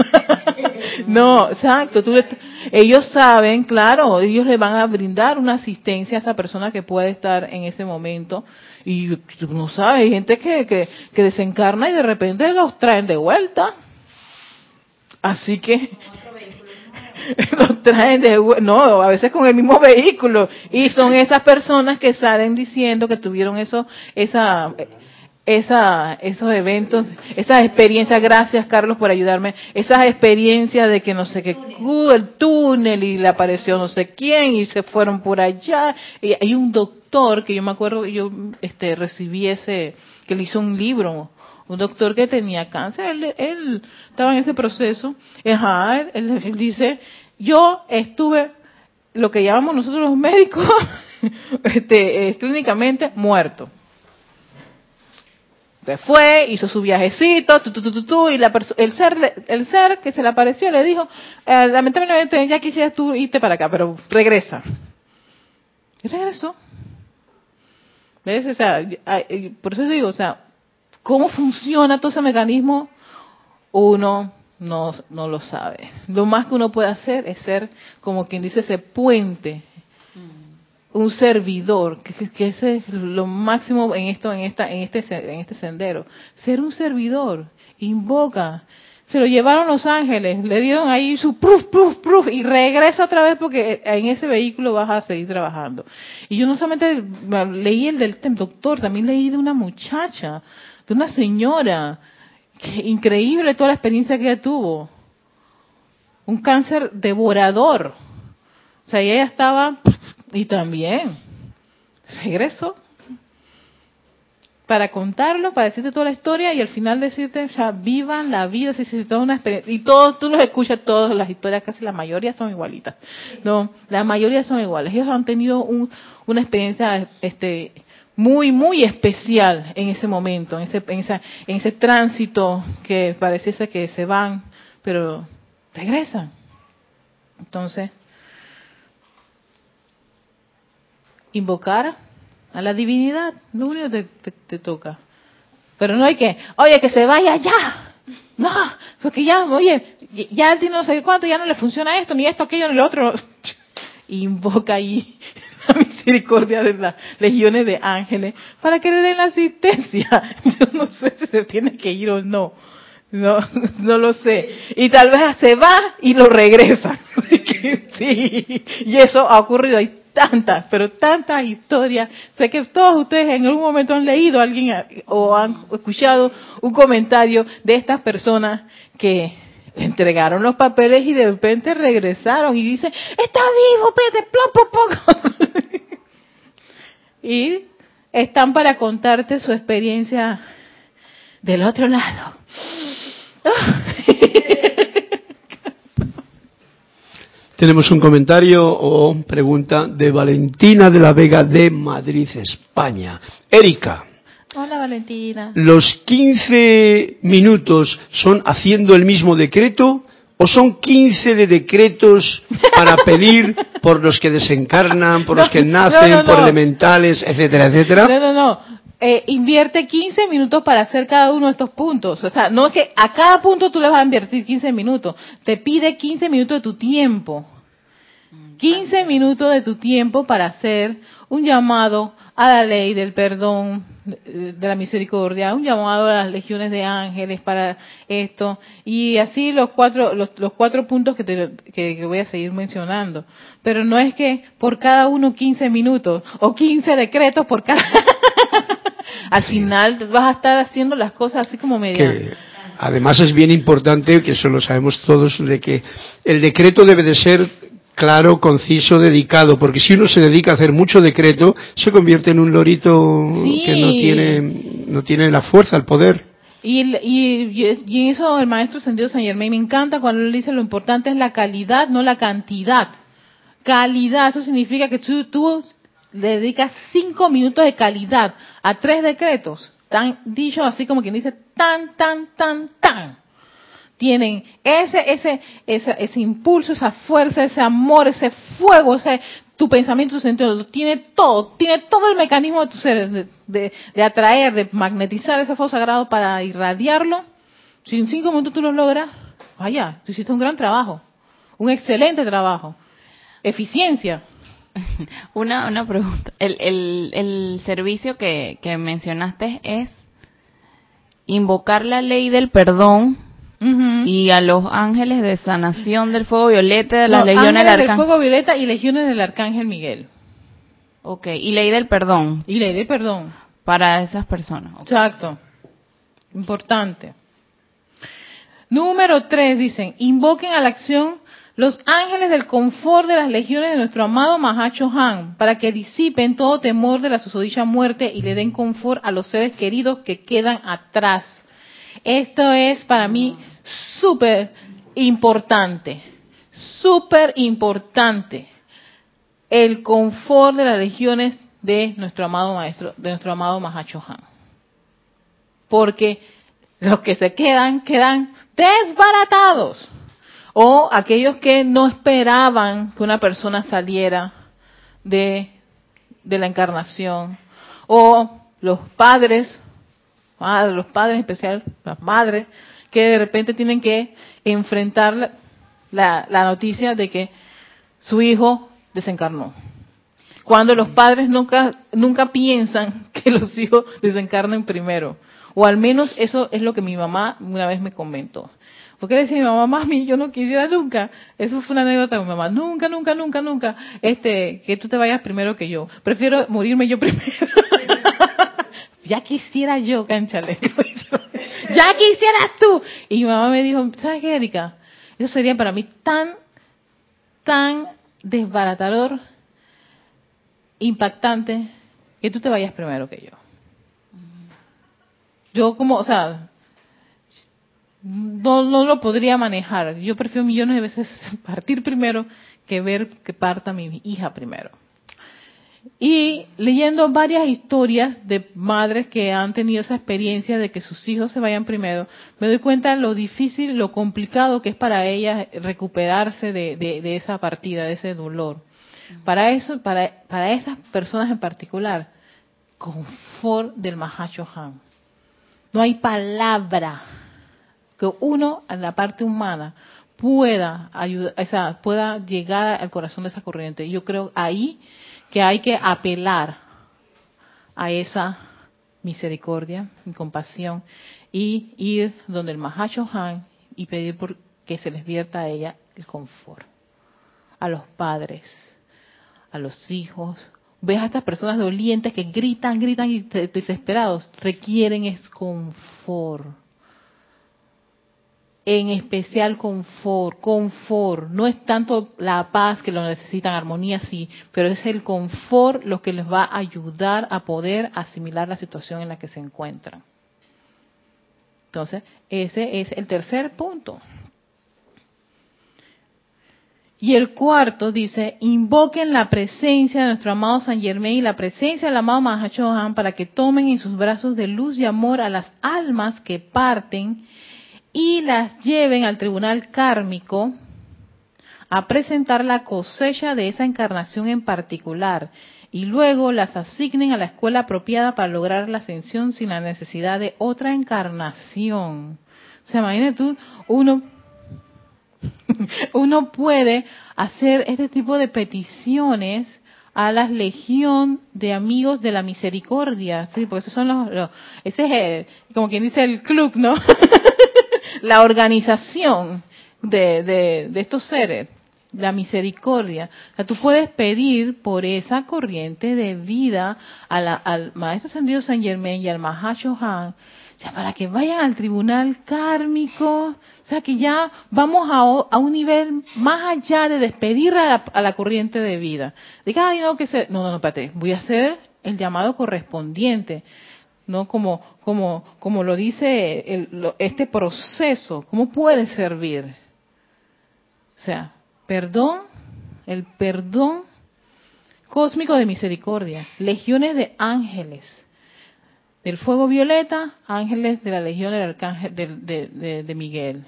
no, exacto. Tú le- ellos saben, claro, ellos le van a brindar una asistencia a esa persona que puede estar en ese momento. Y no sabes, hay gente que, que, desencarna y de repente los traen de vuelta. Así que los traen de no, a veces con el mismo vehículo y son esas personas que salen diciendo que tuvieron eso esa esa esos eventos, esas experiencias, gracias Carlos por ayudarme, esas experiencias de que no sé qué, uh, el túnel y le apareció no sé quién y se fueron por allá. Y hay un doctor que yo me acuerdo, yo este recibí ese, que le hizo un libro, un doctor que tenía cáncer, él, él estaba en ese proceso, ajá, él, él dice, yo estuve, lo que llamamos nosotros los médicos, este, clínicamente muerto. Se fue, hizo su viajecito, tu, tu, tu, tu, tu, y la el ser el ser que se le apareció le dijo, eh, lamentablemente ya quisieras tú irte para acá, pero regresa. Y regresó. ¿Ves? O sea, por eso digo, o sea, ¿cómo funciona todo ese mecanismo? Uno no, no lo sabe. Lo más que uno puede hacer es ser, como quien dice, ese puente un servidor, que, ese es lo máximo en esto, en esta, en este, en este sendero. Ser un servidor, invoca. Se lo llevaron los ángeles, le dieron ahí su proof, proof, proof, y regresa otra vez porque en ese vehículo vas a seguir trabajando. Y yo no solamente leí el del doctor, también leí de una muchacha, de una señora, que increíble toda la experiencia que ella tuvo. Un cáncer devorador. O sea, ella estaba, y también, regresó para contarlo, para decirte toda la historia y al final decirte, o sea, vivan la vida, si toda una experiencia. Y todos, tú los escuchas, todas las historias, casi la mayoría son igualitas. No, la mayoría son iguales. Ellos han tenido un- una experiencia, este, muy, muy especial en ese momento, en ese, en en ese tránsito que pareciese que se van, pero regresan. Entonces, invocar a la divinidad, lo único que te, toca. Pero no hay que, oye, que se vaya ya. No, porque ya, oye, ya tiene no sé cuánto, ya no le funciona esto, ni esto, aquello, ni lo otro. Invoca ahí la misericordia de las legiones de ángeles para que le den la asistencia. Yo no sé si se tiene que ir o no. No, no lo sé. Y tal vez se va y lo regresa. Sí, y eso ha ocurrido. Hay tantas, pero tantas historias. Sé que todos ustedes en algún momento han leído alguien o han escuchado un comentario de estas personas que entregaron los papeles y de repente regresaron y dicen, está vivo, pete, plop, plop". y están para contarte su experiencia del otro lado. Tenemos un comentario o pregunta de Valentina de la Vega de Madrid, España. Erika, Hola Valentina. ¿los 15 minutos son haciendo el mismo decreto o son 15 de decretos para pedir por los que desencarnan, por los que nacen, no, por elementales, etcétera, etcétera? No, no, no. Eh, invierte 15 minutos para hacer cada uno de estos puntos. O sea, no es que a cada punto tú le vas a invertir 15 minutos. Te pide 15 minutos de tu tiempo. 15 minutos de tu tiempo para hacer un llamado a la ley del perdón, de la misericordia, un llamado a las legiones de ángeles para esto y así los cuatro los, los cuatro puntos que, te, que, que voy a seguir mencionando. Pero no es que por cada uno 15 minutos o 15 decretos por cada al final vas a estar haciendo las cosas así como media. además es bien importante, que eso lo sabemos todos, de que el decreto debe de ser claro, conciso, dedicado, porque si uno se dedica a hacer mucho decreto, se convierte en un lorito Sí. que no tiene, no tiene la fuerza, el poder. Y, y, y eso el maestro Sendido San Germain me encanta cuando él dice lo importante es la calidad, no la cantidad. Calidad, eso significa que tú, tú le dedicas cinco minutos de calidad a tres decretos, tan dicho así como quien dice tan, tan, tan, tan. Tienen ese, ese, ese, ese impulso, esa fuerza, ese amor, ese fuego, ese, tu pensamiento, tu sentido, tiene todo, tiene todo el mecanismo de tu ser, de, de, atraer, de magnetizar ese fuego sagrado para irradiarlo. Si en cinco minutos tú lo logras, vaya, tú hiciste un gran trabajo, un excelente trabajo. Eficiencia. Una, una pregunta. El, el, el servicio que, que mencionaste es invocar la ley del perdón Y a los ángeles de sanación del fuego violeta de las No, legiones del ángeles del arcángel. fuego violeta y legiones del arcángel Miguel. Ok, y ley del perdón Y ley de perdón. para esas personas. Exacto. Importante. Número tres, dicen, invoquen a la acción los ángeles del confort de las legiones de nuestro amado Mahacho Han, para que disipen todo temor de la susodicha muerte y le den confort a los seres queridos que quedan atrás. Esto es para mí súper importante, súper importante. El confort de las legiones de nuestro amado maestro, de nuestro amado Mahacho Han porque los que se quedan quedan desbaratados. O aquellos que no esperaban que una persona saliera de, de la encarnación. O los padres, ah, los padres en especial, las madres, que de repente tienen que enfrentar la, la, la noticia de que su hijo desencarnó. Cuando los padres nunca, nunca piensan que los hijos desencarnen primero. O al menos eso es lo que mi mamá una vez me comentó. Porque decía mi mamá, mami, yo no quisiera nunca. Eso fue una anécdota de mi mamá. Nunca, nunca, nunca, nunca. Este, que tú te vayas primero que yo. Prefiero morirme yo primero. ya quisiera yo, canchale. Ya quisieras tú. Y mi mamá me dijo, ¿sabes qué, Erika? Eso sería para mí tan, tan desbaratador, impactante, que tú te vayas primero que yo. Yo como, o sea, no, no lo podría manejar. Yo prefiero millones de veces partir primero que ver que parta mi hija primero. Y leyendo varias historias de madres que han tenido esa experiencia de que sus hijos se vayan primero, me doy cuenta de lo difícil, lo complicado que es para ellas recuperarse de, de, de esa partida, de ese dolor. Para eso, para, para esas personas en particular, confort del Mahacho Han. No hay palabra que uno, en la parte humana, pueda ayudar, o sea, pueda llegar al corazón de esa corriente. Yo creo ahí que hay que apelar a esa misericordia y compasión y ir donde el Mahacho Han y pedir por que se les vierta a ella el confort. A los padres, a los hijos. Ves a estas personas dolientes que gritan, gritan y desesperados. Requieren es confort en especial confort, confort, no es tanto la paz que lo necesitan, armonía sí, pero es el confort lo que les va a ayudar a poder asimilar la situación en la que se encuentran. Entonces, ese es el tercer punto. Y el cuarto dice, invoquen la presencia de nuestro amado San Germain y la presencia del amado Mahachohan para que tomen en sus brazos de luz y amor a las almas que parten y las lleven al tribunal kármico a presentar la cosecha de esa encarnación en particular y luego las asignen a la escuela apropiada para lograr la ascensión sin la necesidad de otra encarnación. O sea, imagínate tú, uno, uno puede hacer este tipo de peticiones a la legión de amigos de la misericordia, sí, porque esos son los, los ese es el- como quien dice el club, ¿no? la organización de, de, de estos seres, la misericordia. O sea, tú puedes pedir por esa corriente de vida a la- al Maestro Ascendido San Germain y al Mahacho Han, o sea, para que vayan al tribunal kármico, o sea, que ya vamos a, a un nivel más allá de despedir a la, a la corriente de vida. Diga, ay, no, que se... No, no, no, espérate, voy a hacer el llamado correspondiente. ¿No? Como, como, como lo dice el- lo- este proceso, ¿cómo puede servir? O sea, perdón, el perdón cósmico de misericordia, legiones de ángeles, del fuego violeta, ángeles de la legión del arcángel de, de- de- Miguel.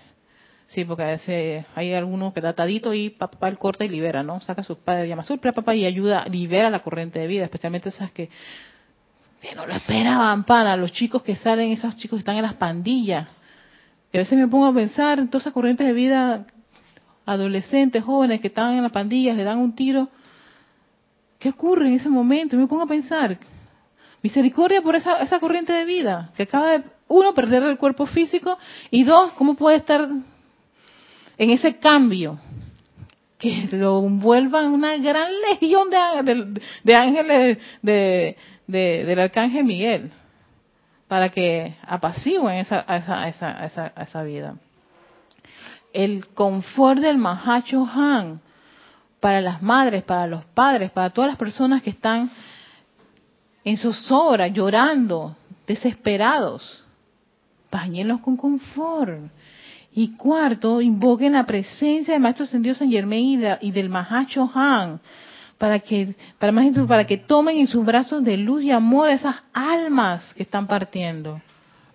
Sí, porque a veces hay alguno que da atadito y papá el corta y libera, ¿no? Saca a sus padres, llama a papá y ayuda, libera la corriente de vida, especialmente esas que, que no lo esperaban para los chicos que salen, esos chicos que están en las pandillas. Y a veces me pongo a pensar en todas esas corrientes de vida, adolescentes, jóvenes que están en las pandillas, le dan un tiro. ¿Qué ocurre en ese momento? Y me pongo a pensar, misericordia por esa, esa corriente de vida, que acaba de, uno, perder el cuerpo físico, y dos, ¿cómo puede estar en ese cambio? Que lo envuelvan una gran legión de, de ángeles de, de- del arcángel Miguel, para que apacigüen esa, esa, esa, esa, esa vida. El confort del Mahacho Han, para las madres, para los padres, para todas las personas que están en zozobra, llorando, desesperados. Báñenlos con confort. Y cuarto, invoquen la presencia del Maestro Ascendido San Germain y, y del Mahacho Han para que, para, más para que tomen en sus brazos de luz y amor esas almas que están partiendo.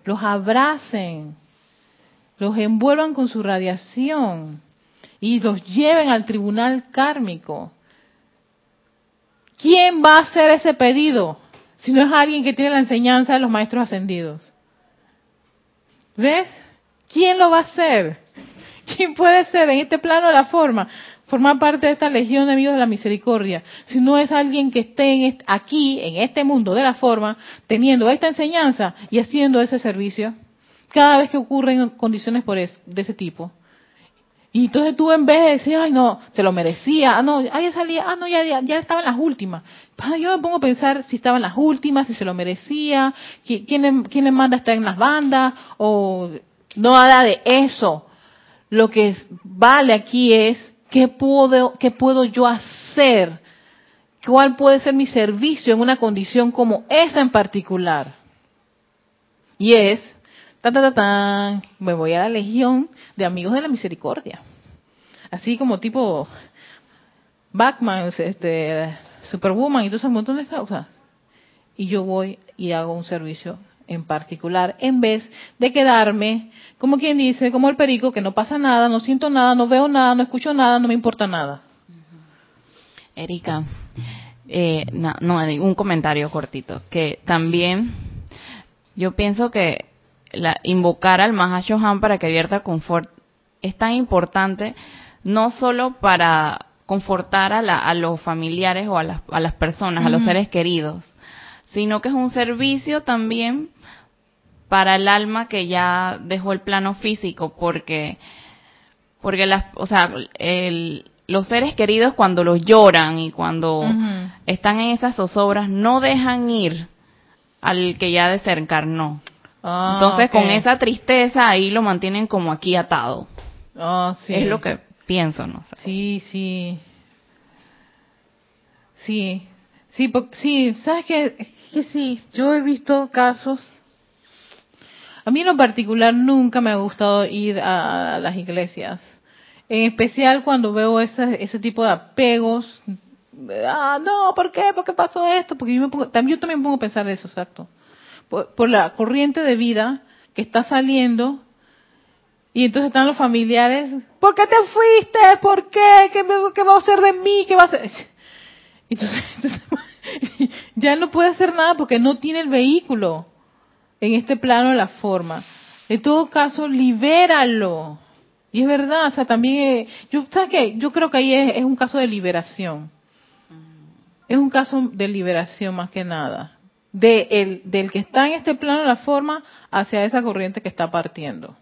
Los abracen, los envuelvan con su radiación y los lleven al tribunal kármico. ¿Quién va a hacer ese pedido si no es alguien que tiene la enseñanza de los maestros ascendidos? ¿Ves? ¿Quién lo va a hacer? ¿Quién puede ser en este plano la forma? Formar parte de esta legión de amigos de la misericordia. Si no es alguien que esté en aquí, en este mundo de la forma, teniendo esta enseñanza y haciendo ese servicio, cada vez que ocurren condiciones por es- de ese tipo. Y entonces tú en vez de decir, ay no, se lo merecía, ah no, ah, ya salía, ah no, ya, ya, estaba en las últimas. Pa, Yo me pongo a pensar si estaba en las últimas, si se lo merecía, qui- quién quién le manda estar en las bandas, o no nada de eso. Lo que vale aquí es qué puedo, qué puedo yo hacer, cuál puede ser mi servicio en una condición como esa en particular. Y es, ta, ta, ta, tan, me voy a la legión de amigos de la misericordia. Así como tipo Batman, este, Superwoman y todo ese montón de cosas. Y yo voy y hago un servicio en particular, en vez de quedarme, como quien dice, como el perico, que no pasa nada, no siento nada, no veo nada, no escucho nada, no me importa nada. Erika, eh, no, no, un comentario cortito, que también yo pienso que la, invocar al Mahashohan para que vierta confort es tan importante no solo para confortar a, la- a los familiares o a las, a las personas, a los seres queridos, sino que es un servicio también para el alma que ya dejó el plano físico, porque porque las, o sea, el- los seres queridos cuando los lloran y cuando están en esas zozobras no dejan ir al que ya desencarnó. Ah, Entonces con esa tristeza ahí lo mantienen como aquí atado. Ah, sí. Es lo que pienso, no sé. Sí, sí. Sí. Sí, sí, ¿sabes que sí, yo he visto casos. A mí en lo particular nunca me ha gustado ir a, las iglesias. En especial cuando veo ese, tipo de apegos. Ah, no, ¿por qué? ¿Por qué pasó esto? Porque yo, me pongo- también, yo también pongo a pensar eso, exacto. Por, por la corriente de vida que está saliendo y entonces están los familiares, ¿por qué te fuiste? ¿Por qué? ¿Qué, me- qué va a hacer de mí? ¿Qué va a hacer? Entonces, entonces, ya no puede hacer nada porque no tiene el vehículo en este plano de la forma. En todo caso, libéralo. Y es verdad, o sea, también, eh, yo, ¿sabes qué? Yo creo que ahí es, es un caso de liberación. Es un caso de liberación más que nada. De el, del que está en este plano de la forma hacia esa corriente que está partiendo.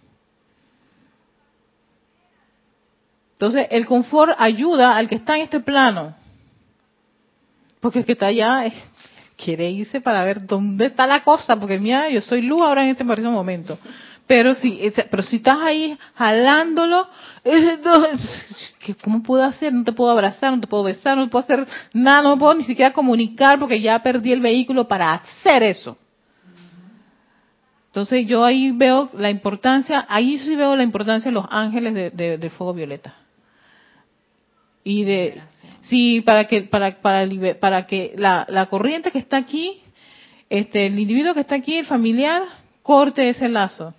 Entonces, el confort ayuda al que está en este plano. Porque el que está allá es- quiere irse para ver dónde está la cosa, porque mira, yo soy luz ahora en este preciso momento. Pero si, pero si estás ahí jalándolo, eh, no, ¿qué- ¿cómo puedo hacer? No te puedo abrazar, no te puedo besar, no puedo hacer nada, no puedo ni siquiera comunicar porque ya perdí el vehículo para hacer eso. Entonces yo ahí veo la importancia, ahí sí veo la importancia de los ángeles de, de- del fuego violeta. Y de, sí, para que, para, para, para que la, la corriente que está aquí este, el individuo que está aquí, el familiar, corte ese lazo.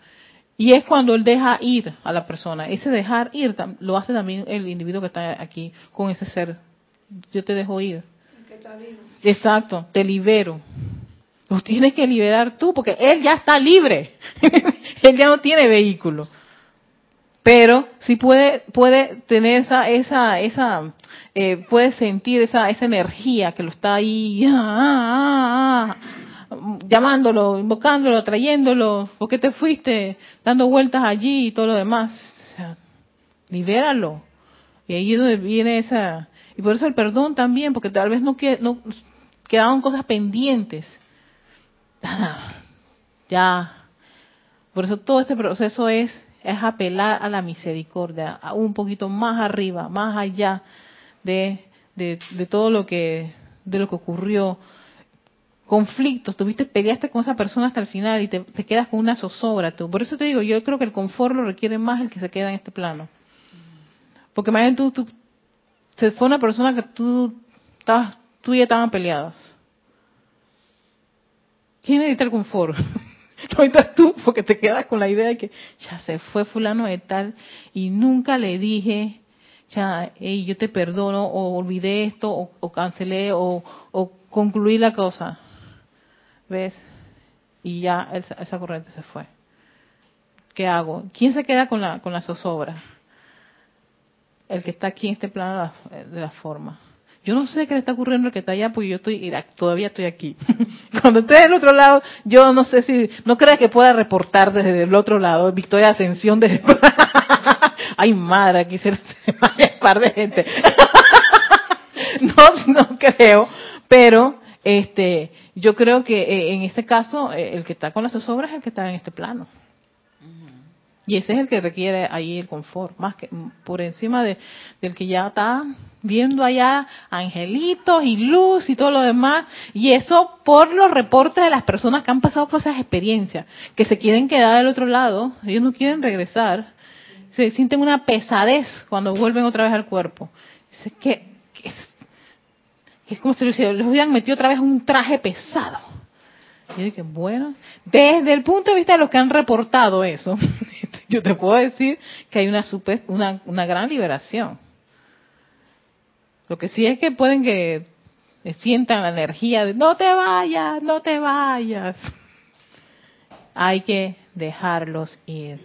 Y es cuando él deja ir a la persona. Ese dejar ir lo hace también el individuo que está aquí con ese ser. Yo te dejo ir. Exacto, te libero. Los tienes que liberar tú porque él ya está libre. él ya no tiene vehículo. Pero sí puede puede tener esa esa esa eh, puede sentir esa esa energía que lo está ahí ah, ah, ah, llamándolo, invocándolo, trayéndolo, ¿por qué te fuiste? Dando vueltas allí y todo lo demás. O sea, libéralo. Y ahí es donde viene esa y por eso el perdón también, porque tal vez no, que, no quedaban cosas pendientes. Ya. Por eso todo este proceso es, es apelar a la misericordia, a un poquito más arriba, más allá de, de, de todo lo que, de lo que ocurrió. Conflictos, tuviste, peleaste con esa persona hasta el final y te, quedas con una zozobra. Tú. Por eso te digo, yo creo que el confort lo requiere más el que se queda en este plano. Porque más bien tú, se fue una persona que tú, estabas, tú y ella estaban peleadas. ¿Quién necesita el confort? Necesitas tú porque te quedas con la idea de que ya se fue fulano de tal y nunca le dije, ya, hey, yo te perdono o olvidé esto o, cancelé o, o, concluí la cosa. ¿Ves? Y ya esa, esa, corriente se fue. ¿Qué hago? ¿Quién se queda con la, con la zozobra? El que está aquí en este plano de la, de la forma. Yo no sé qué le está ocurriendo al que está allá porque yo estoy todavía estoy aquí. Cuando esté del otro lado, yo no sé si no creas que pueda reportar desde el otro lado. Victoria Ascensión desde Ay, madre, quisiera un par de gente. no, no creo, pero este yo creo que eh, en este caso eh, el que está con las zozobras es el que está en este plano. Y ese es el que requiere ahí el confort, más que por encima de, del que ya está viendo allá angelitos y luz y todo lo demás. Y eso por los reportes de las personas que han pasado por esas experiencias, que se quieren quedar del otro lado, ellos no quieren regresar. Se sienten una pesadez cuando vuelven otra vez al cuerpo. Es que, que, que es como si les hubieran metido otra vez un traje pesado. Y yo dije, bueno, desde el punto de vista de los que han reportado eso, yo te puedo decir que hay una, super, una, una gran liberación. Lo que sí es que pueden que sientan la energía de no te vayas, no te vayas. Hay que dejarlos ir.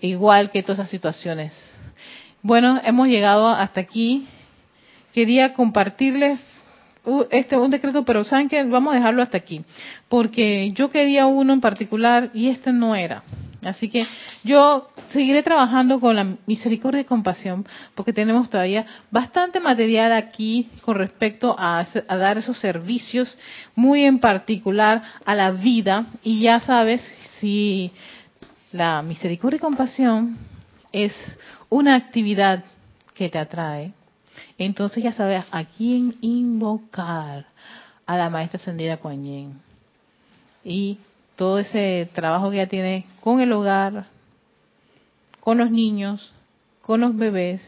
Igual que todas esas situaciones. Bueno, hemos llegado hasta aquí. Quería compartirles este un decreto, pero saben que vamos a dejarlo hasta aquí, porque yo quería uno en particular y este no era. Así que yo seguiré trabajando con la misericordia y compasión, porque tenemos todavía bastante material aquí con respecto a, dar esos servicios, muy en particular a la vida. Y ya sabes, si la misericordia y compasión es una actividad que te atrae, entonces ya sabes a quién invocar a la maestra ascendida Kuan Yin. Y todo ese trabajo que ella tiene con el hogar, con los niños, con los bebés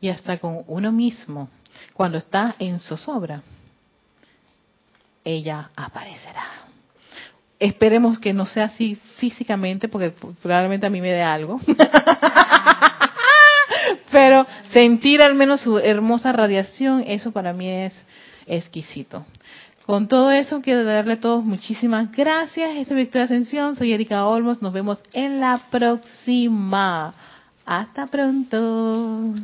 y hasta con uno mismo, cuando está en zozobra, ella aparecerá. Esperemos que no sea así físicamente, porque probablemente a mí me dé algo. Pero sentir al menos su hermosa radiación, eso para mí es exquisito. Con todo eso, quiero darle a todos muchísimas gracias. Esta es Victoria Ascensión. Soy Erika Olmos. Nos vemos en la próxima. Hasta pronto.